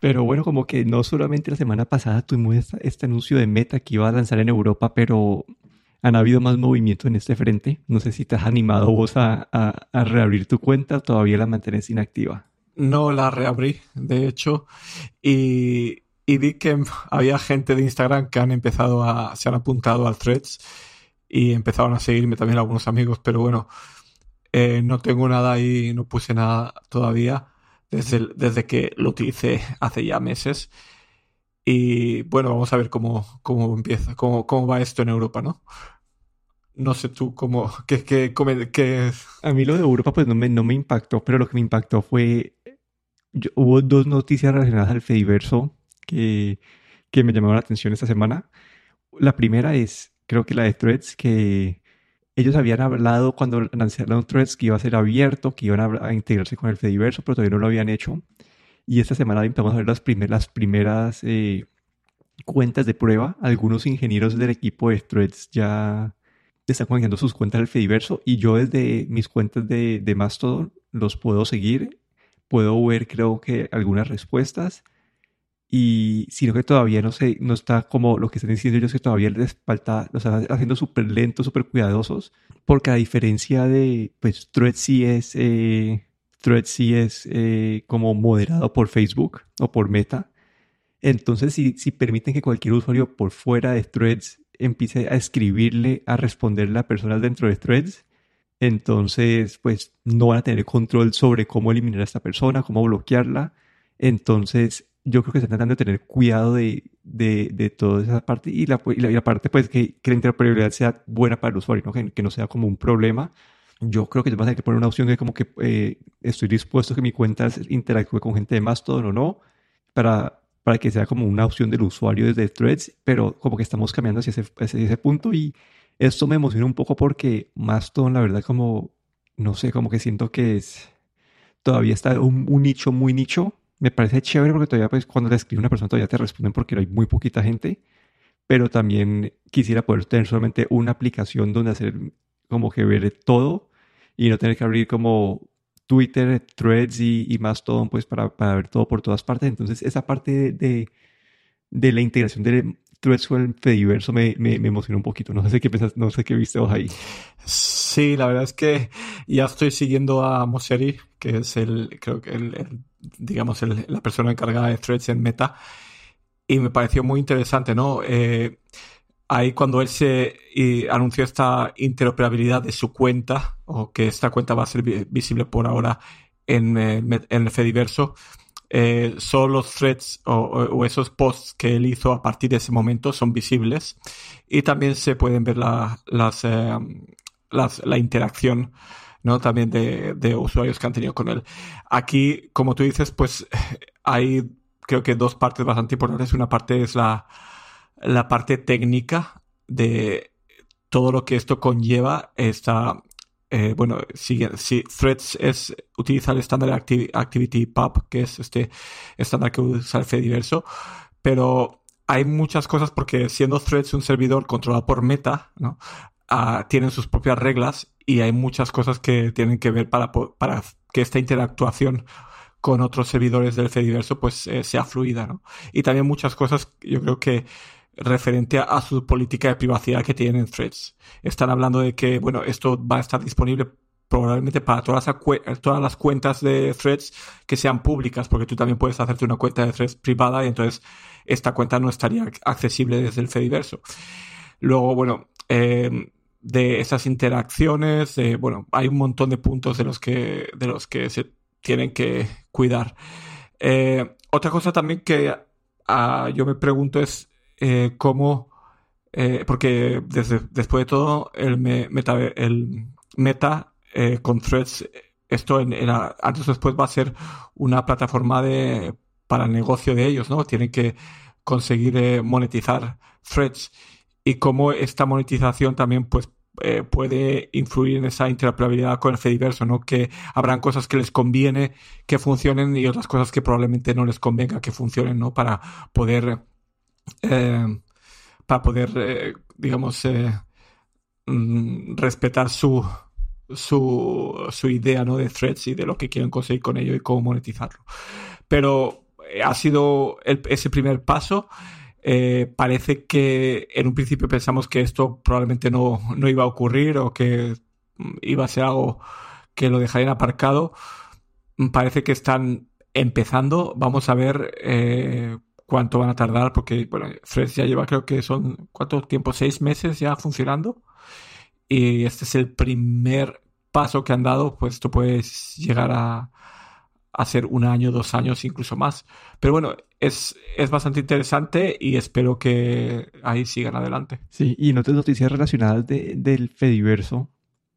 Pero bueno, como que no solamente la semana pasada tuvimos este anuncio de Meta que iba a lanzar en Europa, pero han habido más movimiento en este frente. No sé si te has animado vos a, a, reabrir tu cuenta o todavía la mantienes inactiva. No la reabrí, de hecho, y, y vi que había gente de Instagram que han empezado a, se han apuntado al threads y empezaron a seguirme también algunos amigos, pero bueno, eh, no tengo nada ahí, no puse nada todavía desde, desde que lo utilicé hace ya meses. Y bueno, vamos a ver cómo, cómo empieza, cómo, cómo va esto en Europa, ¿no? No sé tú cómo, qué, qué, qué... A mí lo de Europa pues no me, no me impactó, pero lo que me impactó fue, hubo dos noticias relacionadas al Fediverso que, que me llamaron la atención esta semana. La primera es, creo que la de Threads, que ellos habían hablado cuando lanzaron Threads que iba a ser abierto, que iban a, integrarse con el Fediverso, pero todavía no lo habían hecho. Y esta semana a ver las, primeras eh, cuentas de prueba. Algunos ingenieros del equipo de Threads ya están conectando sus cuentas del Fediverso y yo desde mis cuentas de, de Mastodon los puedo seguir. Puedo ver, creo que, algunas respuestas. Y sino que todavía no sé, no está como lo que están diciendo ellos que todavía les falta, lo están haciendo súper lentos, súper cuidadosos, porque a diferencia de, pues, Threads sí es, eh, Threads sí es eh, como moderado por Facebook o por Meta. Entonces, si, si permiten que cualquier usuario por fuera de Threads empiece a escribirle, a responderle a personas dentro de Threads, entonces, pues, no van a tener control sobre cómo eliminar a esta persona, cómo bloquearla. Entonces, yo creo que están tratando de tener cuidado de, de, de toda esa parte y la, y la, parte, pues, que, que, la interoperabilidad sea buena para el usuario, ¿no? Que, que no sea como un problema yo creo que van a tener que poner una opción de como que eh, estoy dispuesto a que mi cuenta interactúe con gente de Mastodon o no, para, para que sea como una opción del usuario desde Threads, pero como que estamos cambiando hacia ese, hacia ese punto y esto me emociona un poco porque Mastodon, la verdad, como, no sé, como que siento que es, todavía está un, un nicho muy nicho. Me parece chévere porque todavía, pues, cuando le escribe una persona todavía te responden porque hay muy poquita gente, pero también quisiera poder tener solamente una aplicación donde hacer como que ver todo y no tener que abrir como Twitter, Threads y, más todo, pues para, para, ver todo por todas partes. Entonces, esa parte de, de la integración de Threads con el Fediverso me, me, emocionó un poquito. No sé qué pensas, no sé qué viste ahí. Sí, la verdad es que ya estoy siguiendo a Mosseri, que es el, creo que el, digamos, el, la persona encargada de Threads en Meta. Y me pareció muy interesante, ¿no? Eh, ahí cuando él se anunció esta interoperabilidad de su cuenta, o que esta cuenta va a ser visible por ahora en, eh, en el Fediverso, eh, solo los threads o, esos posts que él hizo a partir de ese momento son visibles y también se pueden ver la, las, eh, las, la interacción también de, de, usuarios que han tenido con él. Aquí, como tú dices, pues hay creo que dos partes bastante importantes. Una parte es la, la parte técnica de todo lo que esto conlleva está eh, bueno, si, si, Threads es, utiliza el estándar Activity Pub, que es este estándar que usa el Fediverso, pero hay muchas cosas porque siendo Threads un servidor controlado por Meta, ¿no? Ah, tienen sus propias reglas y hay muchas cosas que tienen que ver para, para que esta interactuación con otros servidores del Fediverso pues eh, sea fluida, ¿no? Y también muchas cosas, yo creo que referente a, su política de privacidad que tienen en Threads. Están hablando de que, bueno, esto va a estar disponible probablemente para todas las, todas las cuentas de Threads que sean públicas, porque tú también puedes hacerte una cuenta de Threads privada y entonces esta cuenta no estaría accesible desde el Fediverso. Luego, bueno, eh, de esas interacciones, bueno, hay un montón de puntos de los que, de los que se tienen que cuidar. Eh, otra cosa también que ah, yo me pregunto es eh, cómo, eh, porque desde, después de todo, el, meta, el meta con threads, esto en, antes o después va a ser una plataforma de, para el negocio de ellos, ¿no? Tienen que conseguir monetizar threads y cómo esta monetización también pues eh, puede influir en esa interoperabilidad con el Fediverso, ¿no? Que habrán cosas que les conviene que funcionen y otras cosas que probablemente no les convenga que funcionen, ¿no? Para poder eh, para poder, eh, digamos, eh, mm, respetar su, su, su idea ¿no? de threads y de lo que quieren conseguir con ello y cómo monetizarlo. Pero ha sido ese primer paso. Eh, parece que en un principio pensamos que esto probablemente no, no, iba a ocurrir o que mm, iba a ser algo que lo dejarían aparcado. Mm, parece que están empezando. Vamos a ver eh, cuánto van a tardar, porque bueno, Threads ya lleva, creo que son, ¿cuánto tiempo? ¿Seis meses ya funcionando? Y este es el primer paso que han dado, pues esto puede llegar a, a ser un año, dos años, incluso más. Pero bueno, es, es bastante interesante y espero que ahí sigan adelante. Sí, y no te noticias relacionadas de, del Fediverso.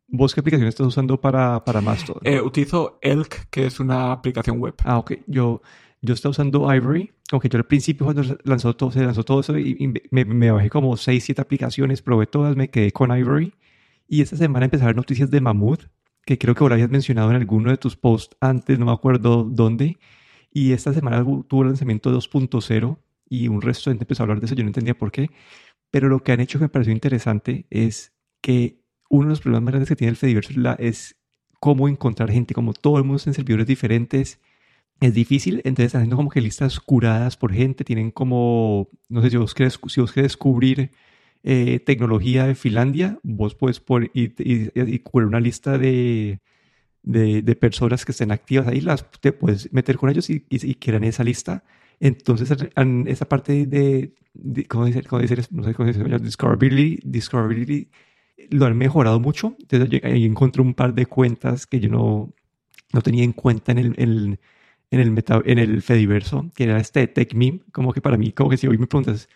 ¿Vos qué aplicación estás usando para, para Mastodon? Eh, utilizo Elk, que es una aplicación web. Ah, ok. Yo, yo estaba usando Ivory, aunque yo al principio cuando lanzó todo, se lanzó todo eso y, me, me, bajé como 6, 7 aplicaciones, probé todas, me quedé con Ivory. Y esta semana ver noticias de Mammoth, que creo que ahora habías mencionado en alguno de tus posts antes, no me acuerdo dónde. Y esta semana tuvo el lanzamiento 2.0 y un resto de gente empezó a hablar de eso, yo no entendía por qué. Pero lo que han hecho que me pareció interesante es que uno de los problemas más grandes que tiene el Fediverso es cómo encontrar gente, como todo el mundo está en servidores diferentes, es difícil, entonces están haciendo como que listas curadas por gente, tienen como, no sé si vos querés, si vos querés descubrir eh, tecnología de Finlandia, vos puedes poner y, y, una lista de, de, personas que estén activas ahí, las te puedes meter con ellos y, y, quieran esa lista. Entonces, en esa parte de, ¿cómo decir? ¿Cómo decir? No sé cómo decir, discoverability, discoverability, lo han mejorado mucho. Entonces, ahí encontré un par de cuentas que yo no, no tenía en cuenta en el, en, en el, meta, en el Fediverso, que era este TechMeme, como que para mí, como que si hoy me preguntas,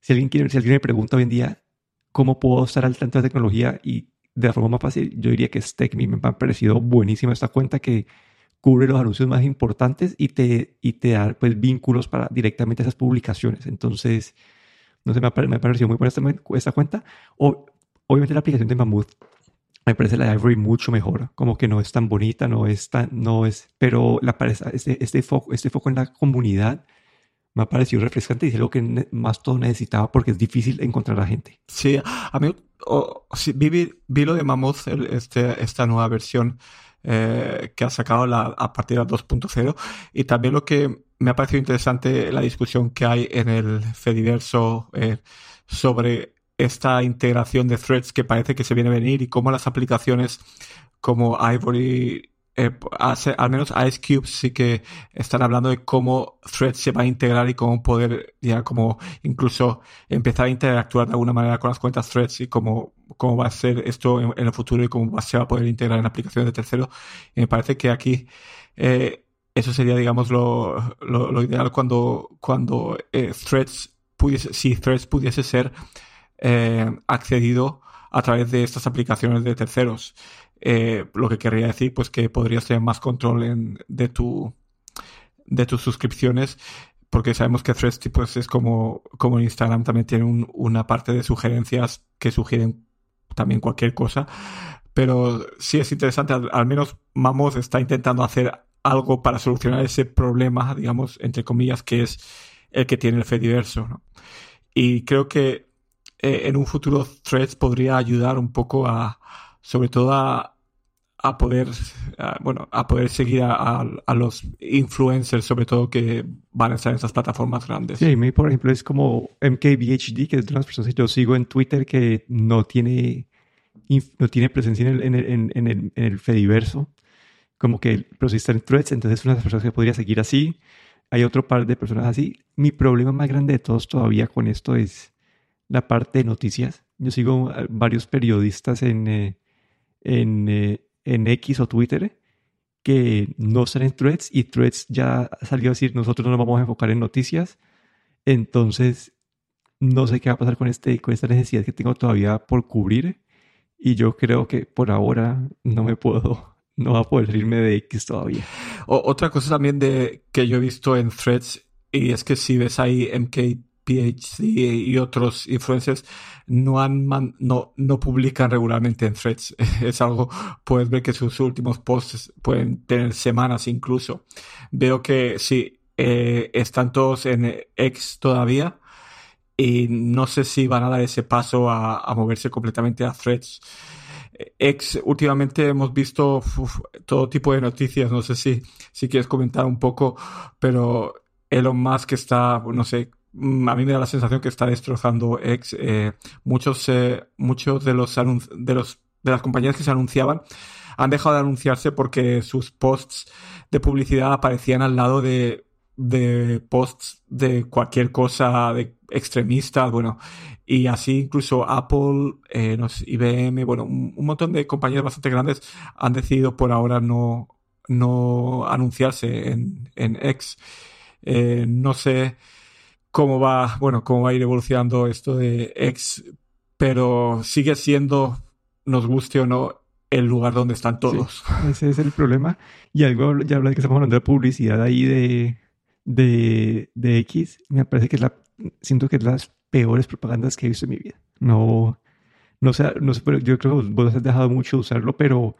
si alguien, quiere, si alguien me pregunta hoy en día cómo puedo estar al tanto de tecnología y de la forma más fácil, yo diría que es TechMe. Me ha parecido buenísima esta cuenta que cubre los anuncios más importantes y te, y te da pues, vínculos para directamente a esas publicaciones. Entonces, no sé, me ha, me ha parecido muy buena esta, esta cuenta. O, obviamente la aplicación de Mammoth me parece la de Ivory mucho mejor, como que no es tan bonita, no es tan, no es, pero la, este, este, foco, este foco en la comunidad me ha parecido refrescante y es algo que más todo necesitaba porque es difícil encontrar a gente. Sí, a mí vi, vi, lo de Mammoth, este, esta nueva versión eh, que ha sacado a partir de 2.0 y también lo que me ha parecido interesante la discusión que hay en el Fediverso eh, sobre esta integración de threads que parece que se viene a venir y cómo las aplicaciones como Ivory eh, al menos Ice Cube sí que están hablando de cómo Threads se va a integrar y cómo poder ya como incluso empezar a interactuar de alguna manera con las cuentas Threads y cómo, cómo va a ser esto en, el futuro y cómo se va a poder integrar en aplicaciones de terceros. Y me parece que aquí eh, eso sería, digamos, lo, lo, ideal cuando, cuando eh, Threads pudiese, si Threads pudiese ser accedido a través de estas aplicaciones de terceros. Eh, lo que querría decir, pues que podrías tener más control de, tu, de tus suscripciones, porque sabemos que Threads pues, es como, como Instagram, también tiene una parte de sugerencias que sugieren también cualquier cosa. Pero sí es interesante, al, menos Mamos está intentando hacer algo para solucionar ese problema, digamos, entre comillas, que es el que tiene el Fediverso. ¿no? Y creo que eh, en un futuro Threads podría ayudar un poco a, sobre todo a, a poder, bueno, a poder seguir a, a, los influencers, sobre todo que van a estar en esas plataformas grandes. Sí, mí, por ejemplo, es como MKBHD, que es de las personas que yo sigo en Twitter que no tiene, no tiene presencia en el, en el, en el, en el Fediverso, como que, pero sí está en Threads, entonces es una de las personas que podría seguir así. Hay otro par de personas así. Mi problema más grande de todos todavía con esto es la parte de noticias. Yo sigo varios periodistas en, eh, en, eh, en X o Twitter que no están en threads y threads ya salió a decir nosotros no nos vamos a enfocar en noticias. Entonces, no sé qué va a pasar con, este, con esta necesidad que tengo todavía por cubrir. Y yo creo que por ahora no me puedo, no va a poder salirme de X todavía. otra cosa también de, que yo he visto en threads, y es que si ves ahí MK PhD y otros influencers no, han no, no publican regularmente en threads. Es algo, puedes ver que sus últimos posts pueden tener semanas incluso. Veo que sí, eh, están todos en X todavía y no sé si van a dar ese paso a, moverse completamente a threads. X, últimamente hemos visto todo tipo de noticias, no sé si, si quieres comentar un poco, pero Elon Musk está, no sé, a mí me da la sensación que está destrozando X. Eh, muchos, eh, muchos de los, de los de las compañías que se anunciaban han dejado de anunciarse porque sus posts de publicidad aparecían al lado de, de posts de cualquier cosa de extremista, bueno, y así incluso Apple, eh, IBM, bueno, un, montón de compañías bastante grandes han decidido por ahora no, no anunciarse en, en X. Eh, no sé cómo va, bueno, cómo va a ir evolucionando esto de X, pero sigue siendo, nos guste o no, el lugar donde están todos. ese es el problema. Y algo, ya habla de que estamos hablando de publicidad ahí de, de, de X, me parece que es la, siento que es las peores propagandas que he visto en mi vida. No, no sé, no sé, pero yo creo que vos has dejado mucho de usarlo, pero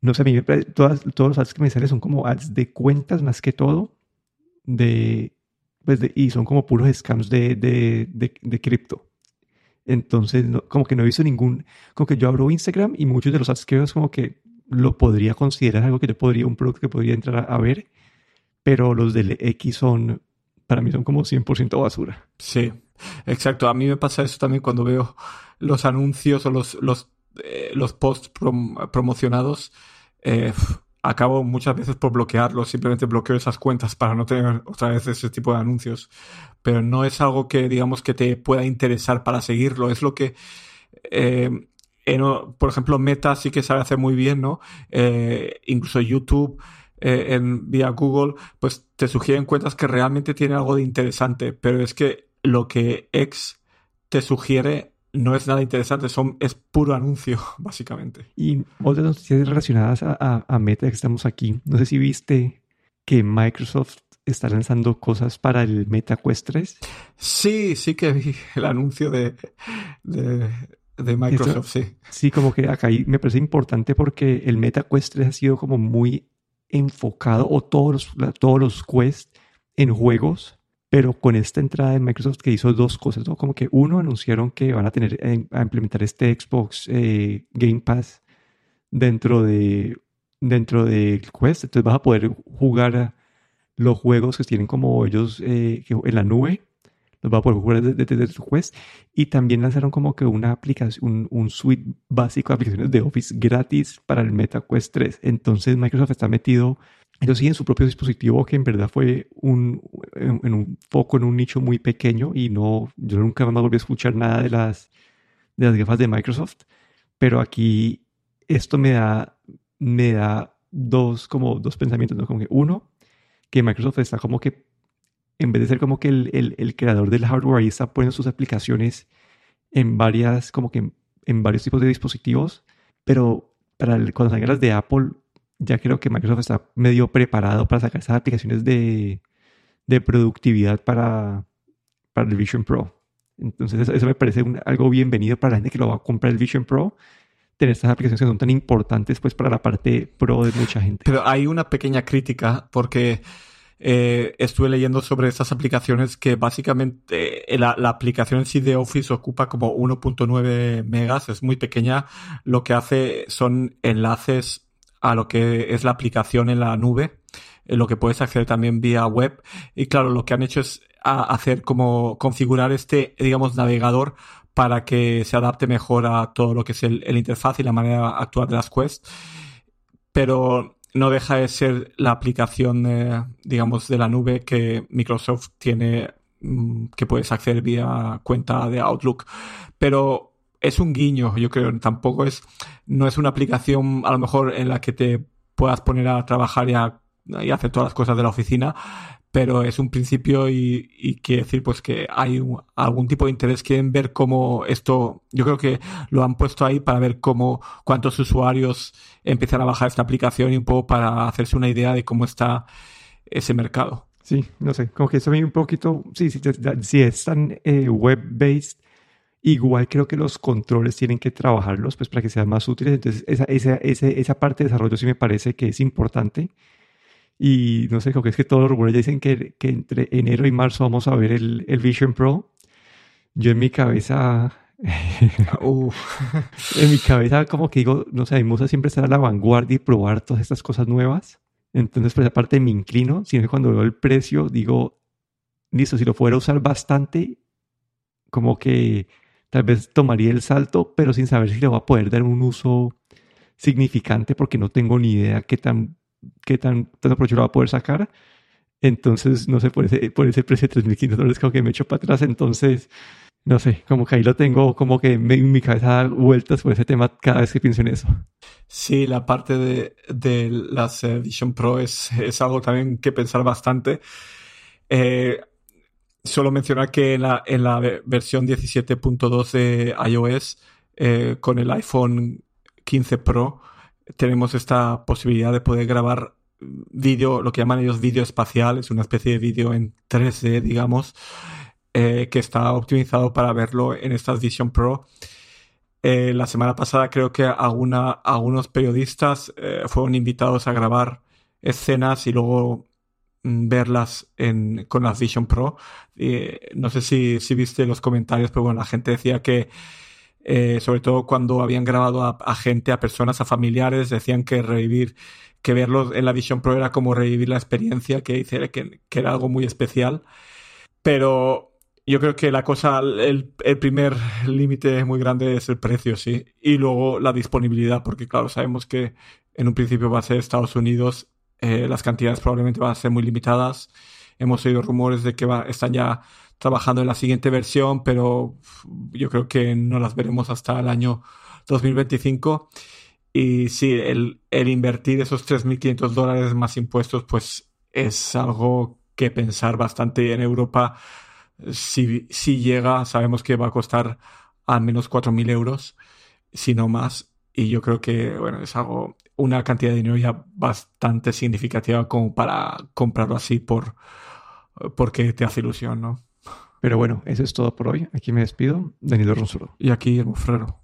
no sé, a mí me todas, todos los ads que me salen son como ads de cuentas más que todo, de, pues de, y son como puros scams de, de, de, cripto. Entonces, como que no he visto ningún, como que yo abro Instagram y muchos de los ads que veo es como que lo podría considerar algo que yo podría, un producto que podría entrar a, ver, pero los del X son, para mí son como 100% basura. Sí, exacto. A mí me pasa eso también cuando veo los anuncios o los, los, eh, los posts promocionados. Eh, acabo muchas veces por bloquearlo, simplemente bloqueo esas cuentas para no tener otra vez ese tipo de anuncios. Pero no es algo que, digamos, que te pueda interesar para seguirlo. Es lo que, eh, por ejemplo, Meta sí que sabe hacer muy bien, ¿no? Eh, incluso YouTube, eh, en, vía Google, pues te sugieren cuentas que realmente tienen algo de interesante. Pero es que lo que X te sugiere no es nada interesante, son, es puro anuncio, básicamente. Y otras noticias relacionadas a, a, Meta que estamos aquí. No sé si viste que Microsoft está lanzando cosas para el Meta Quest 3. Sí, sí que vi el anuncio de, de, Microsoft, sí. Sí, como que acá me parece importante porque el Meta Quest 3 ha sido como muy enfocado, o todos los, todos los Quest en juegos pero con esta entrada de Microsoft que hizo dos cosas, ¿no? Como que uno anunciaron que van a tener eh, a implementar este Xbox eh, Game Pass dentro de dentro del Quest, entonces vas a poder jugar los juegos que tienen como ellos eh, en la nube, los vas a poder jugar desde, tu Quest y también lanzaron como que una aplicación, un, un, suite básico de aplicaciones de Office gratis para el Meta Quest 3. Entonces Microsoft está metido ellos siguen su propio dispositivo que en verdad fue un, en, un foco, en un nicho muy pequeño y no, yo nunca más volví a escuchar nada de las, de las gafas de Microsoft, pero aquí esto me da, me da dos, como dos pensamientos, ¿no? Como que uno, que Microsoft está como que, en vez de ser como que el, el, el creador del hardware, ahí está poniendo sus aplicaciones en varias, como que en, varios tipos de dispositivos, pero para cuando salgan las de Apple, ya creo que Microsoft está medio preparado para sacar esas aplicaciones de, de productividad para, para el Vision Pro. Entonces eso, me parece algo bienvenido para la gente que lo va a comprar el Vision Pro. Tener estas aplicaciones que son tan importantes pues para la parte pro de mucha gente. Pero hay una pequeña crítica porque eh, estuve leyendo sobre estas aplicaciones que básicamente eh, la, la, aplicación en sí de Office ocupa como 1.9 megas, es muy pequeña. Lo que hace son enlaces a lo que es la aplicación en la nube, en lo que puedes acceder también vía web. Y claro, lo que han hecho es hacer como configurar este, digamos, navegador para que se adapte mejor a todo lo que es el, interfaz y la manera actual de las quests. Pero no deja de ser la aplicación, eh, digamos, de la nube que Microsoft tiene, mm, que puedes acceder vía cuenta de Outlook. Pero es un guiño, yo creo. Tampoco es, no es una aplicación a lo mejor en la que te puedas poner a trabajar y, a, hacer todas las cosas de la oficina, pero es un principio y, y quiere decir pues que hay algún tipo de interés. Quieren ver cómo esto, yo creo que lo han puesto ahí para ver cómo, cuántos usuarios empiezan a bajar esta aplicación y un poco para hacerse una idea de cómo está ese mercado. Sí, no sé, como que eso un poquito, sí, sí, si es tan eh, web-based, Igual creo que los controles tienen que trabajarlos pues para que sean más útiles. Entonces esa, esa, esa, esa parte de desarrollo sí me parece que es importante. Y no sé, creo que es que todos los rumores dicen que, que, entre enero y marzo vamos a ver el, el, Vision Pro. Yo en mi cabeza en mi cabeza como que digo, no sé, mi musa siempre estar a la vanguardia y probar todas estas cosas nuevas. Entonces, pues aparte me inclino, sino que cuando veo el precio digo, listo, si lo fuera a usar bastante, como que tal vez tomaría el salto, pero sin saber si le va a poder dar un uso significante porque no tengo ni idea qué tan, qué tan, tan aprovecho lo va a poder sacar. Entonces, no sé, por ese, por ese precio de 3.500 dólares como que me echo para atrás. Entonces, no sé, como que ahí lo tengo, como que en mi cabeza da vueltas por ese tema cada vez que pienso en eso. Sí, la parte de, de las Vision Pro es, es, algo también que pensar bastante. Eh, solo mencionar que en la, en la versión 17.2 de iOS, eh, con el iPhone 15 Pro, tenemos esta posibilidad de poder grabar vídeo, lo que llaman ellos vídeo espacial, es una especie de vídeo en 3D, digamos, eh, que está optimizado para verlo en estas Vision Pro. Eh, la semana pasada creo que alguna, algunos periodistas fueron invitados a grabar escenas y luego verlas en, con las Vision Pro. no sé si, si, viste los comentarios, pero bueno, la gente decía que, sobre todo cuando habían grabado a, gente, a personas, a familiares, decían que revivir, que verlos en la Vision Pro era como revivir la experiencia, que, que, que era algo muy especial. Pero yo creo que la cosa, el, primer límite muy grande es el precio, sí. Y luego la disponibilidad, porque claro, sabemos que en un principio va a ser Estados Unidos, eh, las cantidades probablemente van a ser muy limitadas. Hemos oído rumores de que están ya trabajando en la siguiente versión, pero yo creo que no las veremos hasta el año 2025. Y sí, el, el invertir esos 3.500 dólares más impuestos, pues es algo que pensar bastante en Europa si, si llega, sabemos que va a costar al menos 4.000 euros, si no más. Y yo creo que, bueno, es algo, una cantidad de dinero ya bastante significativa como para comprarlo así por, porque te hace ilusión, ¿no? Pero bueno, eso es todo por hoy. Aquí me despido. Danilo Ronsuro. Y aquí el Mufrero.